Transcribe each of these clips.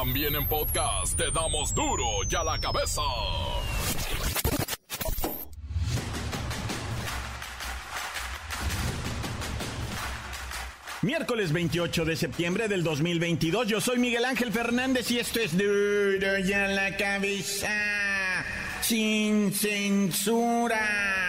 También en podcast te damos duro y a la cabeza. Miércoles 28 de septiembre del 2022, yo soy Miguel Ángel Fernández y esto es duro y a la cabeza, sin censura.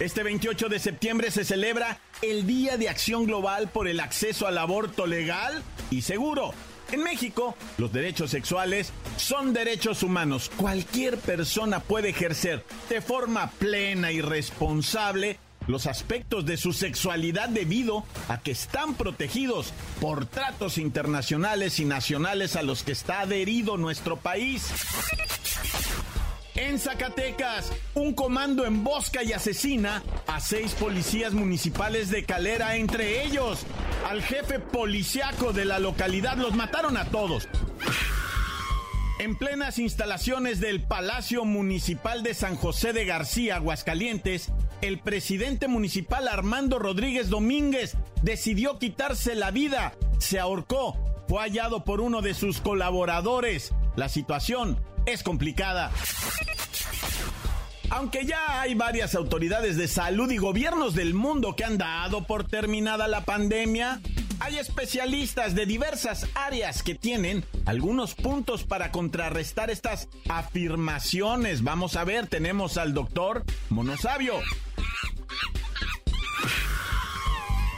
Este 28 de septiembre se celebra el Día de Acción Global por el Acceso al Aborto Legal y Seguro. En México, los derechos sexuales son derechos humanos. Cualquier persona puede ejercer de forma plena y responsable los aspectos de su sexualidad debido a que están protegidos por tratos internacionales y nacionales a los que está adherido nuestro país. En Zacatecas, un comando embosca y asesina a seis policías municipales de Calera, entre ellos al jefe policiaco de la localidad. Los mataron a todos. En plenas instalaciones del Palacio Municipal de San José de García, Aguascalientes, el presidente municipal Armando Rodríguez Domínguez decidió quitarse la vida. Se ahorcó. Fue hallado por uno de sus colaboradores. La situación es complicada. Aunque ya hay varias autoridades de salud y gobiernos del mundo que han dado por terminada la pandemia, hay especialistas de diversas áreas que tienen algunos puntos para contrarrestar estas afirmaciones. Vamos a ver, tenemos al doctor Monosabio.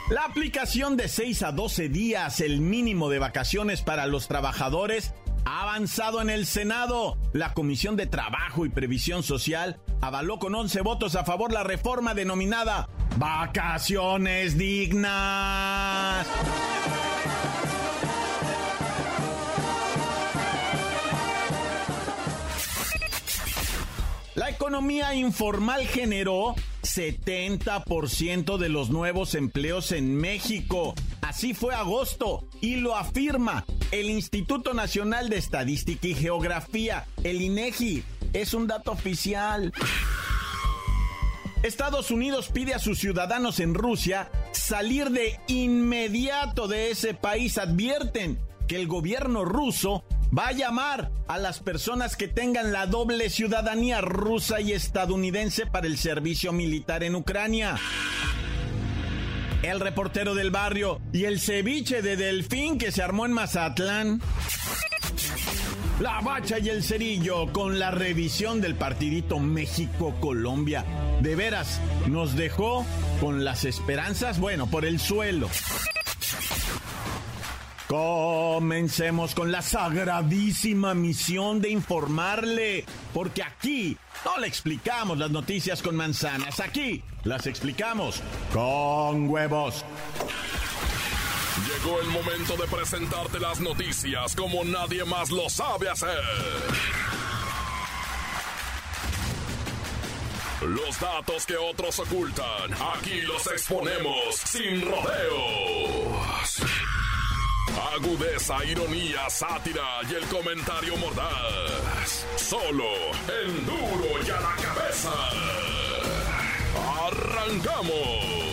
La aplicación de 6 a 12 días, el mínimo de vacaciones para los trabajadores, ha avanzado en el Senado. La Comisión de Trabajo y Previsión Social avaló con 11 votos a favor la reforma denominada Vacaciones Dignas. La economía informal generó 70% de los nuevos empleos en México. Así fue agosto y lo afirma el Instituto Nacional de Estadística y Geografía, el INEGI. Es un dato oficial. Estados Unidos pide a sus ciudadanos en Rusia salir de inmediato de ese país. Advierten que el gobierno ruso va a llamar a las personas que tengan la doble ciudadanía rusa y estadounidense para el servicio militar en Ucrania. El reportero del barrio y el ceviche de delfín que se armó en Mazatlán. La bacha y el cerillo con la revisión del partidito México-Colombia. De veras, nos dejó con las esperanzas, bueno, por el suelo. Comencemos con la sagradísima misión de informarle, porque aquí no le explicamos las noticias con manzanas, aquí las explicamos con huevos. Llegó el momento de presentarte las noticias como nadie más lo sabe hacer. Los datos que otros ocultan, aquí los exponemos sin rodeos. Agudeza, ironía, sátira y el comentario mordaz. Solo el duro y a la cabeza. ¡Arrancamos!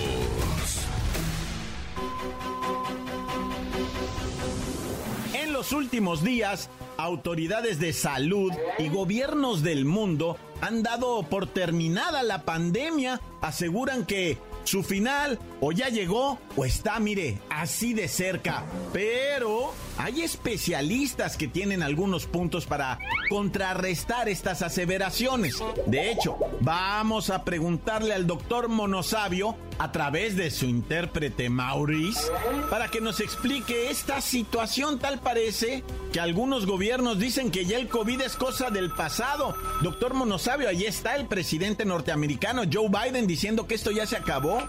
En los últimos días, autoridades de salud y gobiernos del mundo han dado por terminada la pandemia. Aseguran que su final o ya llegó o está, mire, así de cerca. Pero hay especialistas que tienen algunos puntos para contrarrestar estas aseveraciones. De hecho, vamos a preguntarle al doctor Monosabio a través de su intérprete Maurice para que nos explique esta situación. Tal parece que algunos gobiernos dicen que ya el COVID es cosa del pasado. Doctor Monosabio, ahí está el presidente norteamericano Joe Biden diciendo que esto ya se acabó.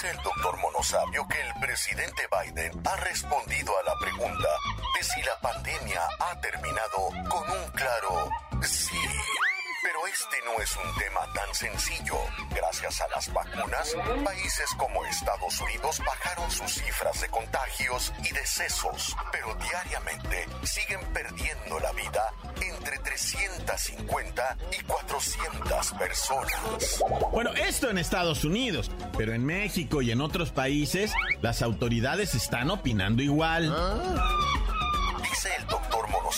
Dice el doctor Monosabio que el presidente Biden ha respondido a la pregunta de si la pandemia ha terminado con un claro sí. Pero este no es un tema tan sencillo. Gracias a las vacunas, países como Estados Unidos bajaron sus cifras de contagios y decesos, pero diariamente siguen perdiendo la vida entre 350 y 400 personas. Bueno, esto en Estados Unidos, pero en México y en otros países las autoridades están opinando igual. Dice el doctor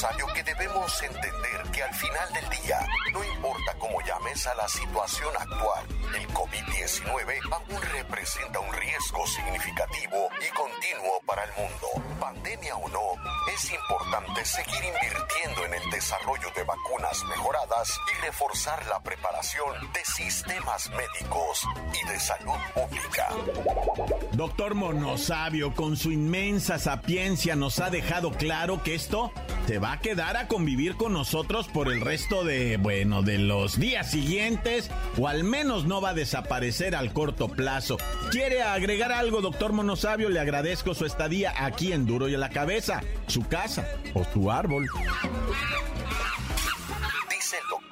Monosabio que debemos entender que al final del día, no importa cómo llames a la situación actual, el COVID-19 aún representa un riesgo significativo y continuo para el mundo. Pandemia o no, es importante seguir invirtiendo en el desarrollo de vacunas mejoradas y reforzar la preparación de sistemas médicos y de salud pública. Doctor Monosabio, con su inmensa sapiencia, nos ha dejado claro que esto se va a quedar a convivir con nosotros por el resto de, bueno, de los días siguientes, o al menos no va a desaparecer al corto plazo. ¿Quiere agregar algo, doctor Monosabio? Le agradezco su estadía aquí en Duro y a la Cabeza, su casa o su árbol. Dice el doctor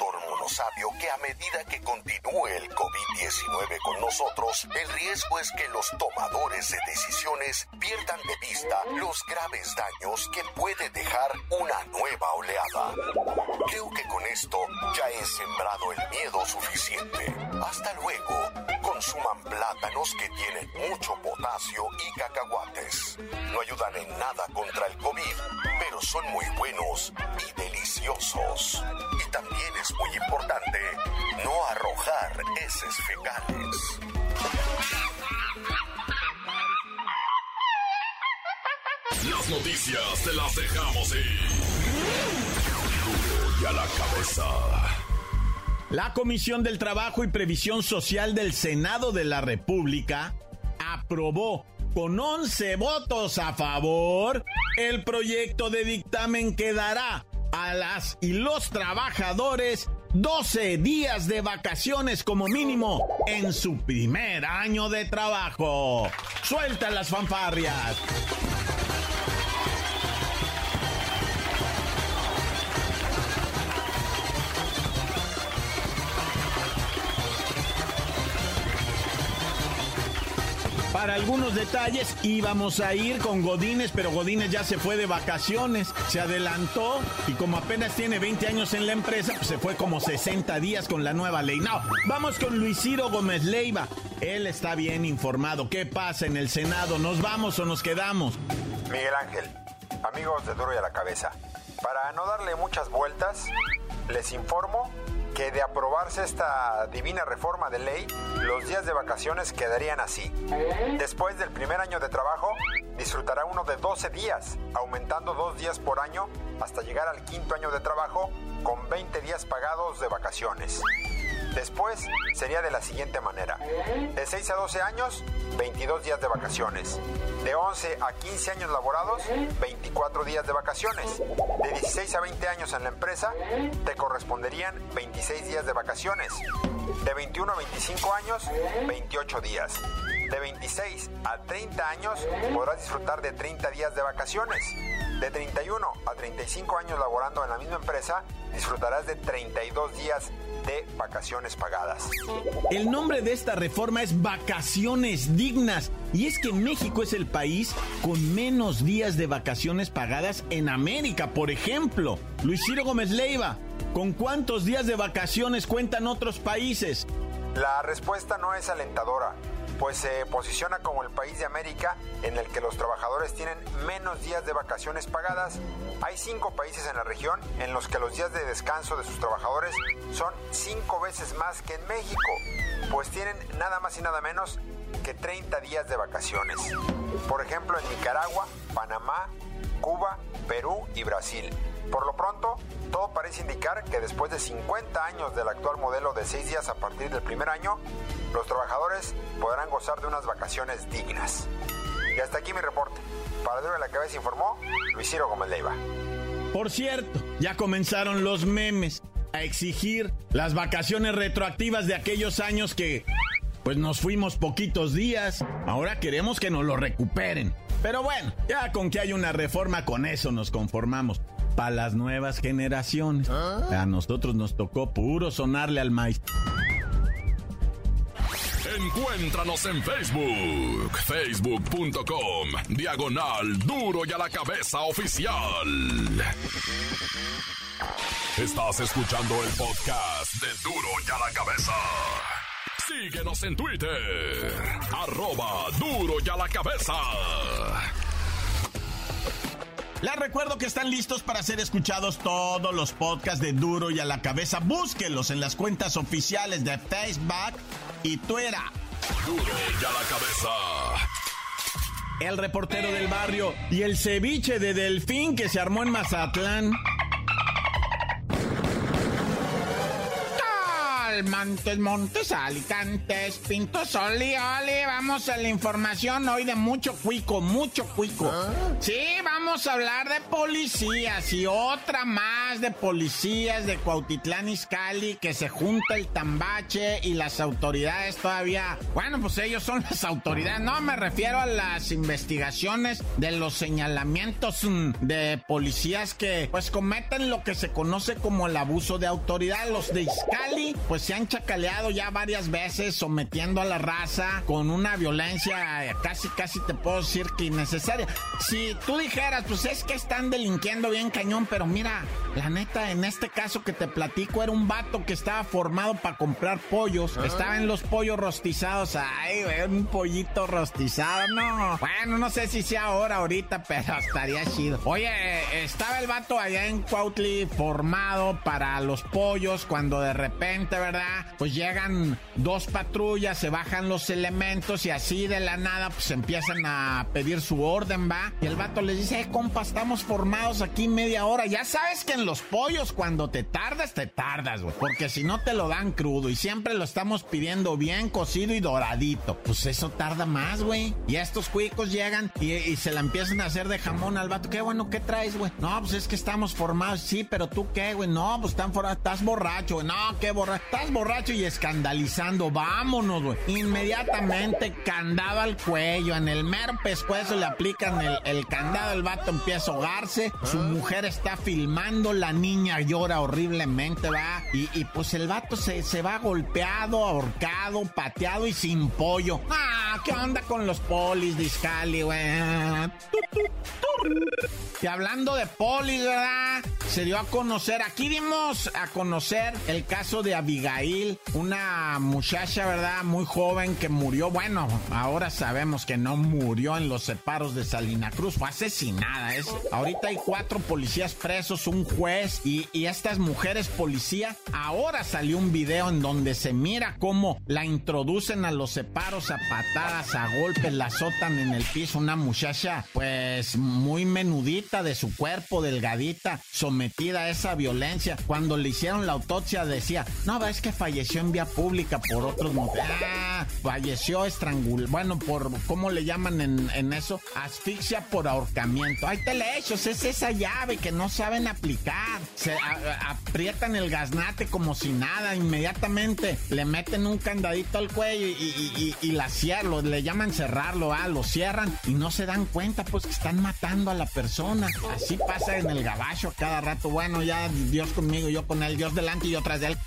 Monosabio que a medida que continúe el COVID-19 con nosotros, el riesgo es que los tomadores de decisiones pierdan de vista los graves daños que puede dejar una nueva oleada. Creo que con esto ya he sembrado el miedo suficiente. Hasta luego. Consuman plátanos que tienen mucho potasio y cacahuates. No ayudan en nada contra el COVID, pero son muy buenos y deliciosos. Y también es muy importante no arrojar heces fecales. Las noticias te las dejamos ir. A la cabeza. La Comisión del Trabajo y Previsión Social del Senado de la República aprobó con 11 votos a favor el proyecto de dictamen que dará a las y los trabajadores 12 días de vacaciones como mínimo en su primer año de trabajo. Suelta las fanfarrias. Para algunos detalles íbamos a ir con Godínez, pero Godínez ya se fue de vacaciones, se adelantó y como apenas tiene 20 años en la empresa, pues se fue como 60 días con la nueva ley. No, vamos con Luis Ciro Gómez Leiva. Él está bien informado. ¿Qué pasa en el Senado? ¿Nos vamos o nos quedamos? Miguel Ángel, amigos de Duro y a la Cabeza, para no darle muchas vueltas, les informo que de aprobarse esta divina reforma de ley, los días de vacaciones quedarían así. Después del primer año de trabajo, disfrutará uno de 12 días, aumentando dos días por año hasta llegar al quinto año de trabajo con 20 días pagados de vacaciones. Después sería de la siguiente manera. De 6 a 12 años, 22 días de vacaciones. De 11 a 15 años laborados, 24 días de vacaciones. De 16 a 20 años en la empresa, te corresponderían 26 días de vacaciones. De 21 a 25 años, 28 días. De 26 a 30 años podrás disfrutar de 30 días de vacaciones. De 31 a 35 años laborando en la misma empresa, disfrutarás de 32 días de vacaciones pagadas. El nombre de esta reforma es Vacaciones Dignas. Y es que México es el país con menos días de vacaciones pagadas en América, por ejemplo. Luis Ciro Gómez Leiva, ¿con cuántos días de vacaciones cuentan otros países? La respuesta no es alentadora, pues se posiciona como el país de América en el que los trabajadores tienen menos días de vacaciones pagadas. Hay cinco países en la región en los que los días de descanso de sus trabajadores son cinco veces más que en México, pues tienen nada más y nada menos que 30 días de vacaciones. Por ejemplo, en Nicaragua, Panamá, Cuba, Perú y Brasil. Por lo pronto, todo parece indicar que después de 50 años del actual modelo de 6 días a partir del primer año, los trabajadores podrán gozar de unas vacaciones dignas. Y hasta aquí mi reporte. Para Duro de la Cabeza informó Luis Ciro Gómez Leiva. Por cierto, ya comenzaron los memes a exigir las vacaciones retroactivas de aquellos años que pues nos fuimos poquitos días. Ahora queremos que nos lo recuperen. Pero bueno, ya con que hay una reforma con eso nos conformamos. Para las nuevas generaciones. A nosotros nos tocó puro sonarle al maíz. Encuéntranos en Facebook, facebook.com, diagonal duro y a la cabeza oficial. Estás escuchando el podcast de duro y a la cabeza. Síguenos en Twitter, arroba duro y a la cabeza. Les recuerdo que están listos para ser escuchados todos los podcasts de Duro y a la cabeza. Búsquenlos en las cuentas oficiales de Facebook y Twitter. Duro y a la cabeza. El reportero del barrio y el ceviche de delfín que se armó en Mazatlán. Montes, Montes, Alicantes, Pinto, Soli, Oli. Vamos a la información hoy de mucho cuico, mucho cuico. Sí, vamos a hablar de policías y otra más de policías de Cuautitlán Izcalli que se junta el tambache y las autoridades todavía. Bueno, pues ellos son las autoridades. No me refiero a las investigaciones de los señalamientos mm, de policías que pues cometen lo que se conoce como el abuso de autoridad. Los de Izcalli, pues se han chacaleado ya varias veces sometiendo a la raza con una violencia eh, casi, casi te puedo decir que innecesaria. Si tú dijeras, pues es que están delinquiendo bien cañón, pero mira, la neta, en este caso que te platico, era un vato que estaba formado para comprar pollos. Ah. Estaba en los pollos rostizados. Ay, un pollito rostizado, no. Bueno, no sé si sea ahora, ahorita, pero estaría chido. Oye, estaba el vato allá en Cuautli formado para los pollos cuando de repente, ¿verdad? Pues llegan dos patrullas, se bajan los elementos y así de la nada pues empiezan a pedir su orden, va. Y el vato les dice, eh, compa, estamos formados aquí media hora. Ya sabes que en los pollos cuando te tardas, te tardas, güey. Porque si no te lo dan crudo y siempre lo estamos pidiendo bien cocido y doradito. Pues eso tarda más, güey. Y estos cuicos llegan y, se la empiezan a hacer de jamón al vato. Qué bueno, ¿qué traes, güey? No, pues es que estamos formados. Sí, pero tú qué, güey. No, pues están formados. Estás borracho, güey. No, qué borracho. Estás borracho y escandalizando. Vámonos, güey. Inmediatamente candado al cuello. En el mero pescuezo le aplican el, candado. El vato empieza a ahogarse. Su mujer está filmando. La niña llora horriblemente, va. Y, pues el vato se, se va golpeado, ahorcado, pateado y sin pollo. Ah, ¿qué onda con los polis de Iscali, güey? Y hablando de polis, ¿verdad? Se dio a conocer, aquí dimos a conocer el caso de Abigail, una muchacha, ¿verdad? Muy joven que murió. Bueno, ahora sabemos que no murió en los separos de Salina Cruz, fue asesinada. Es, ahorita hay cuatro policías presos, un juez y, y estas mujeres policía. Ahora salió un video en donde se mira cómo la introducen a los separos a a golpes, la azotan en el piso. Una muchacha, pues muy menudita de su cuerpo, delgadita, sometida a esa violencia. Cuando le hicieron la autopsia decía, no, es que falleció en vía pública por otros motivos. Ah, falleció estrangul... Bueno, por, ¿cómo le llaman en, eso? Asfixia por ahorcamiento. Hay telechos, es esa llave que no saben aplicar. Se aprietan el gaznate como si nada, inmediatamente le meten un candadito al cuello y, la le llaman cerrarlo, ah, lo cierran y no se dan cuenta, pues que están matando a la persona. Así pasa en el gabacho cada rato. Bueno, ya Dios conmigo, yo con él, Dios delante y yo tras de él.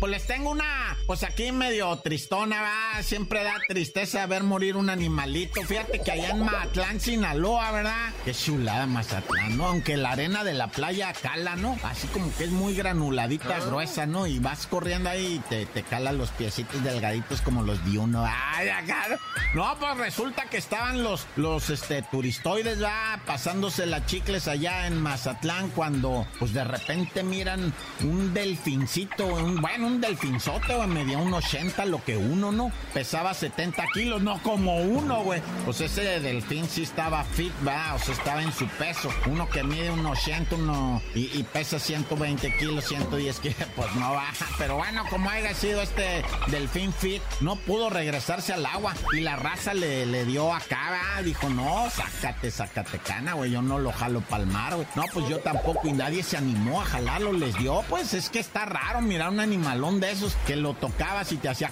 Pues les tengo una, pues aquí medio tristona, va. Siempre da tristeza ver morir un animalito. Fíjate que allá en Mazatlán, Sinaloa, ¿verdad? Qué chulada Mazatlán, ¿no? Aunque la arena de la playa cala, ¿no? Así como que es muy granuladita, gruesa, ¿no? Y vas corriendo ahí y te, te cala los piecitos delgaditos como los de uno. Ay, acá. No, pues resulta que estaban los, los, este, turistoides, va, pasándose las chicles allá en Mazatlán cuando, pues de repente miran un delfincito, un, bueno, un delfinzote, güey, medía un 80, lo que uno, ¿no? Pesaba 70 kilos, no como uno, güey. Pues ese delfín sí estaba fit, va, o sea, estaba en su peso. Uno que mide un 80, uno y, pesa 120 kilos, 110 kilos, pues no baja. Pero bueno, como haya sido este delfín fit, no pudo regresarse al agua y la raza le, le dio acá, va. Dijo, no, sácate, sácate cana, güey, yo no lo jalo pa'l mar, güey. No, pues yo tampoco y nadie se animó a jalarlo, les dio, pues es que está raro mirar un animal de esos que lo tocabas y te hacía...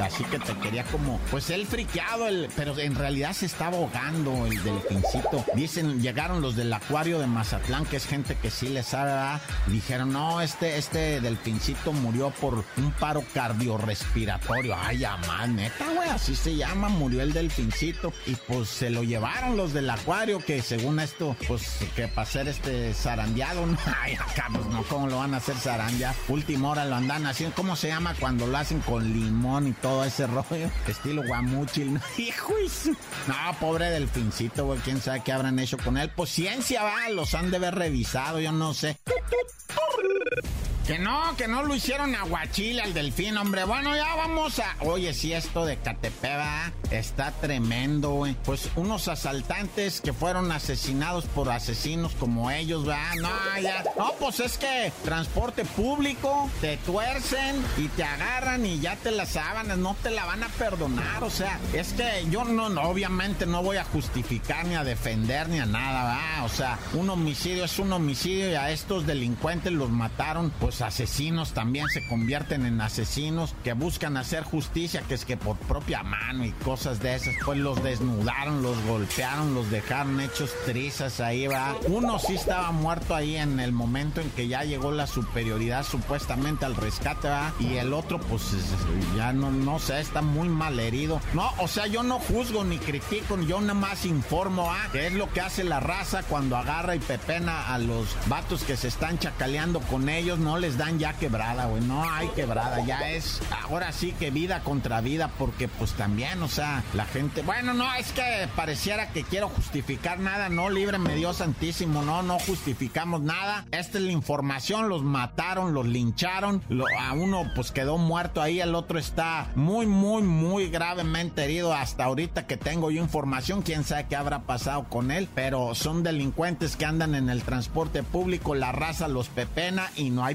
Así que te quería como... Pues él friqueado, el, pero en realidad se estaba ahogando el delfincito. Dicen, llegaron los del acuario de Mazatlán, que es gente que sí les sabe, dijeron, no, este, este delfincito murió por un paro cardiorrespiratorio. Ay, amás, neta, güey, así se llama, murió el delfincito. Y pues se lo llevaron los del acuario, que según esto, pues que para hacer este zarandeado, no, ay, acá, no, ¿cómo lo van a hacer zarandea? Última hora lo andan haciendo, ¿cómo se llama cuando lo hacen con limón y todo ese rollo? Estilo guamuchil, hijo No, pobre delfincito, güey, quién sabe qué habrán hecho con él. Pues ciencia, va, los han de haber revisado, yo no sé. Que no, que no lo hicieron aguachile al delfín, hombre. Bueno, ya vamos a. Oye, si esto de Catepeba está tremendo, güey. Pues unos asaltantes que fueron asesinados por asesinos como ellos, ¿verdad? No, ya. No, pues es que transporte público, te tuercen y te agarran y ya te la sábanas, no te la van a perdonar. O sea, es que yo no, no, obviamente no voy a justificar ni a defender ni a nada, ¿verdad? O sea, un homicidio es un homicidio y a estos delincuentes los mataron, pues asesinos también se convierten en asesinos que buscan hacer justicia, que es que por propia mano y cosas de esas, pues los desnudaron, los golpearon, los dejaron hechos trizas ahí, va. Uno sí estaba muerto ahí en el momento en que ya llegó la superioridad supuestamente al rescate, va. Y el otro, pues ya no, no sé, está muy mal herido. No, o sea, yo no juzgo ni critico, yo nada más informo, a qué es lo que hace la raza cuando agarra y pepena a los vatos que se están chacaleando con ellos, no les dan ya quebrada, güey. No hay quebrada, ya es ahora sí que vida contra vida, porque pues también, o sea, la gente, bueno, no, es que pareciera que quiero justificar nada, no, líbreme Dios santísimo, no, no justificamos nada. Esta es la información, los mataron, los lincharon, a uno pues quedó muerto ahí, el otro está muy, muy, muy gravemente herido hasta ahorita que tengo yo información, quién sabe qué habrá pasado con él, pero son delincuentes que andan en el transporte público, la raza los pepena y no hay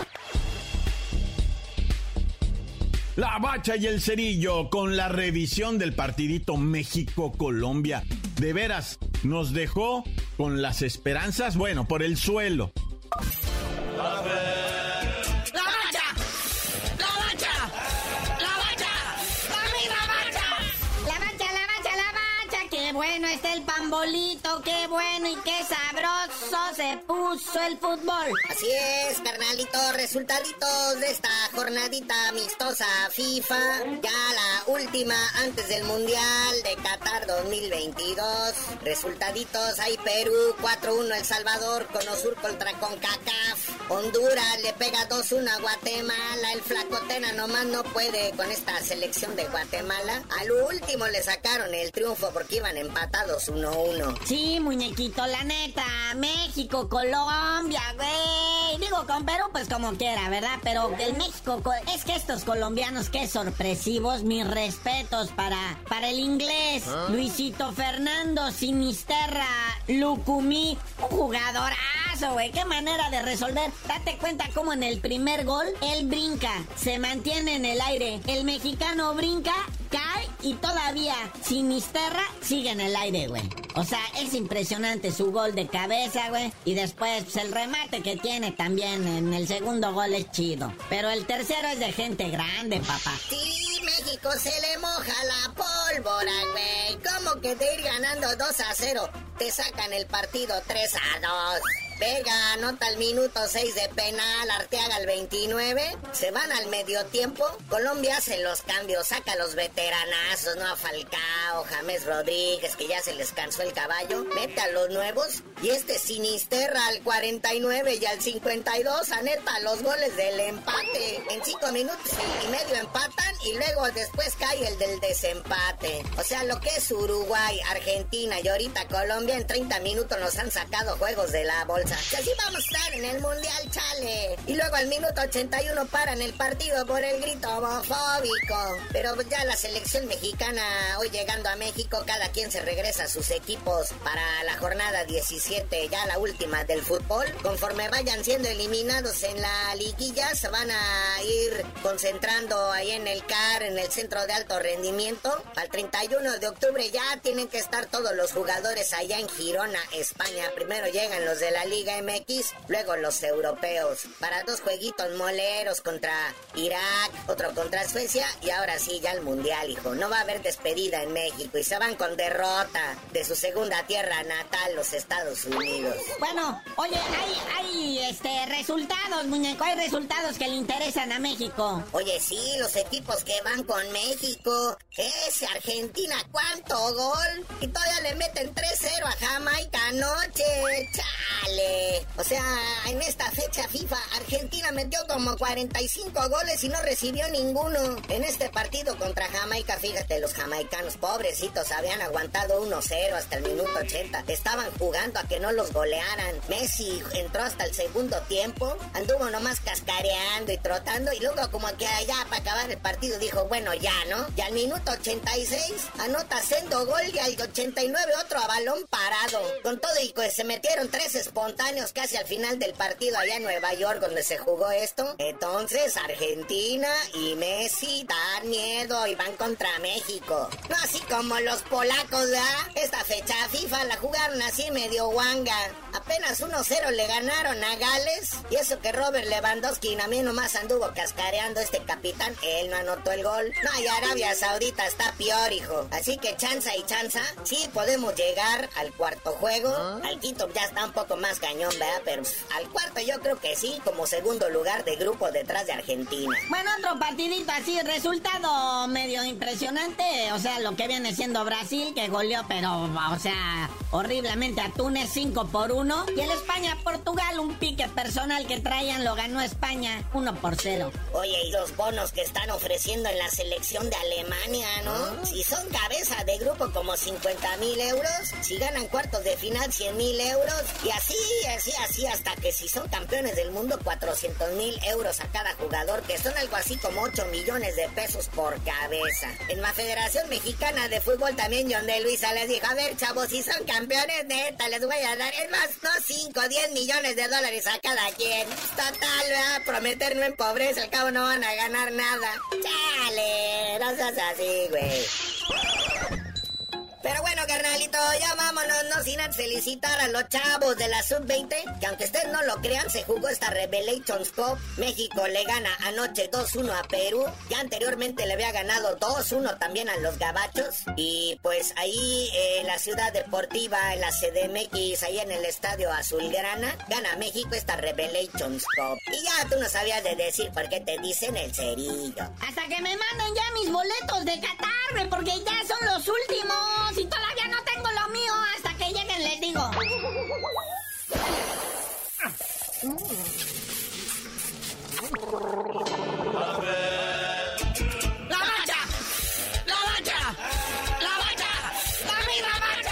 La bacha y el cerillo con la revisión del partidito México-Colombia. De veras, nos dejó con las esperanzas, bueno, por el suelo. Bueno está el pambolito, qué bueno y qué sabroso se puso el fútbol. Así es, carnalito, resultaditos de esta jornadita amistosa FIFA, ya la última antes del Mundial de Qatar 2022. Resultaditos, hay Perú 4-1 El Salvador, Conosur contra CONCACAF, Honduras le pega 2-1 a Guatemala, el Flacotena nomás no puede con esta selección de Guatemala. Al último le sacaron el triunfo porque iban en empatados 1-1. Sí, muñequito, la neta. México, Colombia, güey. Digo, con Perú, pues como quiera, ¿verdad? Pero el México, es que estos colombianos, qué sorpresivos. Mis respetos para, para el inglés. ¿Ah? Luisito Fernando, Sinisterra, Lucumí, un jugadorazo, güey. Qué manera de resolver. Date cuenta cómo en el primer gol, él brinca, se mantiene en el aire. El mexicano brinca cae y todavía Sinisterra sigue en el aire, güey. O sea, es impresionante su gol de cabeza, güey. Y después pues, el remate que tiene también en el segundo gol es chido. Pero el tercero es de gente grande, papá. Sí, México se le moja la pólvora, güey. ¿Cómo que de ir ganando 2 a 0 te sacan el partido 3 a 2? Vega anota al minuto 6 de penal, Arteaga al 29. Se van al medio tiempo. Colombia hace los cambios, saca a los veteranazos, ¿no? A Falcao, James Rodríguez, que ya se les cansó el caballo. Mete a los nuevos. Y este Sinisterra al 49 y al 52 aneta los goles del empate. En 5 minutos y medio empatan y luego después cae el del desempate. O sea, lo que es Uruguay, Argentina y ahorita Colombia en 30 minutos nos han sacado juegos de la bolsa chanza. Que así vamos a estar en el Mundial, chale. Y luego al minuto 81 paran el partido por el grito homofóbico. Pero ya la selección mexicana, hoy llegando a México, cada quien se regresa a sus equipos para la jornada 17, ya la última del fútbol. Conforme vayan siendo eliminados en la liguilla, se van a ir concentrando ahí en el CAR, en el centro de alto rendimiento. Al 31 de octubre ya tienen que estar todos los jugadores allá en Girona, España. Primero llegan los de la Liga MX, luego los europeos. Para dos jueguitos moleros contra Irak, otro contra Suecia y ahora sí ya el Mundial, hijo. No va a haber despedida en México y se van con derrota de su segunda tierra natal, los Estados Unidos. Bueno, oye, hay, hay este, resultados, muñeco, hay resultados que le interesan a México. Oye, sí, los equipos que van con México. Ese Argentina, ¿cuánto gol? Y todavía le meten 3-0 a Jamaica anoche. O sea, en esta fecha FIFA, Argentina metió como 45 goles y no recibió ninguno. En este partido contra Jamaica, fíjate, los jamaicanos pobrecitos habían aguantado 1-0 hasta el minuto 80. Estaban jugando a que no los golearan. Messi entró hasta el segundo tiempo, anduvo nomás cascareando y trotando y luego como que allá para acabar el partido dijo, bueno, ya, ¿no? Y al minuto 86 anota sendo gol y al 89 otro a balón parado. Con todo y pues se metieron tres espontáneos casi al final del partido allá en Nueva York donde se jugó esto. Entonces Argentina y Messi dan miedo y van contra México. No así como los polacos, ¿verdad? Esta fecha FIFA la jugaron así medio guanga. Apenas 1-0 le ganaron a Gales. Y eso que Robert Lewandowski a mí nomás anduvo cascareando este capitán. Él no anotó el gol. No, y Arabia Saudita está peor, hijo. Así que chanza y chanza. Sí, podemos llegar al cuarto juego. Al quinto ya está un poco más cañón, ¿verdad? Pero al cuarto yo creo que sí, como segundo lugar de grupo detrás de Argentina. Bueno, otro partidito así, resultado medio impresionante. O sea, lo que viene siendo Brasil, que goleó, pero, o sea, horriblemente a Túnez 5 por 1. Y el España-Portugal, un pique personal que traían, lo ganó España 1 por 0. Oye, y los bonos que están ofreciendo en la selección de Alemania, ¿no? Si son cabeza de grupo como 50 mil euros, si ganan cuartos de final 100 mil euros, y así, así, así, hasta que si son campeones del mundo 400 mil euros a cada jugador, que son algo así como 8 millones de pesos por cabeza. En la Federación Mexicana de Fútbol también John de Luisa les dijo, a ver chavos, si son campeones, neta, les voy a dar, es más, no 5, 10 millones de dólares a cada quien. Total, ¿verdad? Prometer no empobrece, al cabo no van a ganar nada. Chale, no seas así, güey. Pero bueno, carnalito, ya vámonos, no sin felicitar a los chavos de la Sub-20, que aunque ustedes no lo crean, se jugó esta Revelations Cup. México le gana anoche 2-1 a Perú, ya anteriormente le había ganado 2-1 también a los Gabachos. Y pues ahí en la ciudad deportiva, en la CDMX, ahí en el estadio Azulgrana, gana México esta Revelations Cup. Y ya tú no sabías de decir por qué te dicen el cerillo. Hasta que me manden ya mis boletos de Qatar, porque ya son los últimos y todavía no tengo lo mío. Hasta que lleguen les digo. ¡La mancha! ¡La mancha! ¡La mancha! ¡La mancha!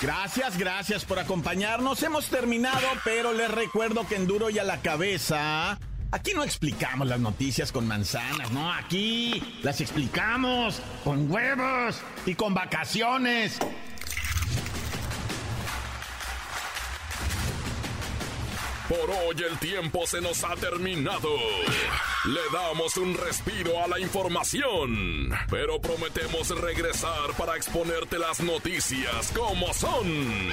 Gracias, gracias por acompañarnos. Hemos terminado, pero les recuerdo que en Duro y a la cabeza. Aquí no explicamos las noticias con manzanas, no, aquí las explicamos con huevos y con vacaciones. Por hoy el tiempo se nos ha terminado. Le damos un respiro a la información, pero prometemos regresar para exponerte las noticias como son.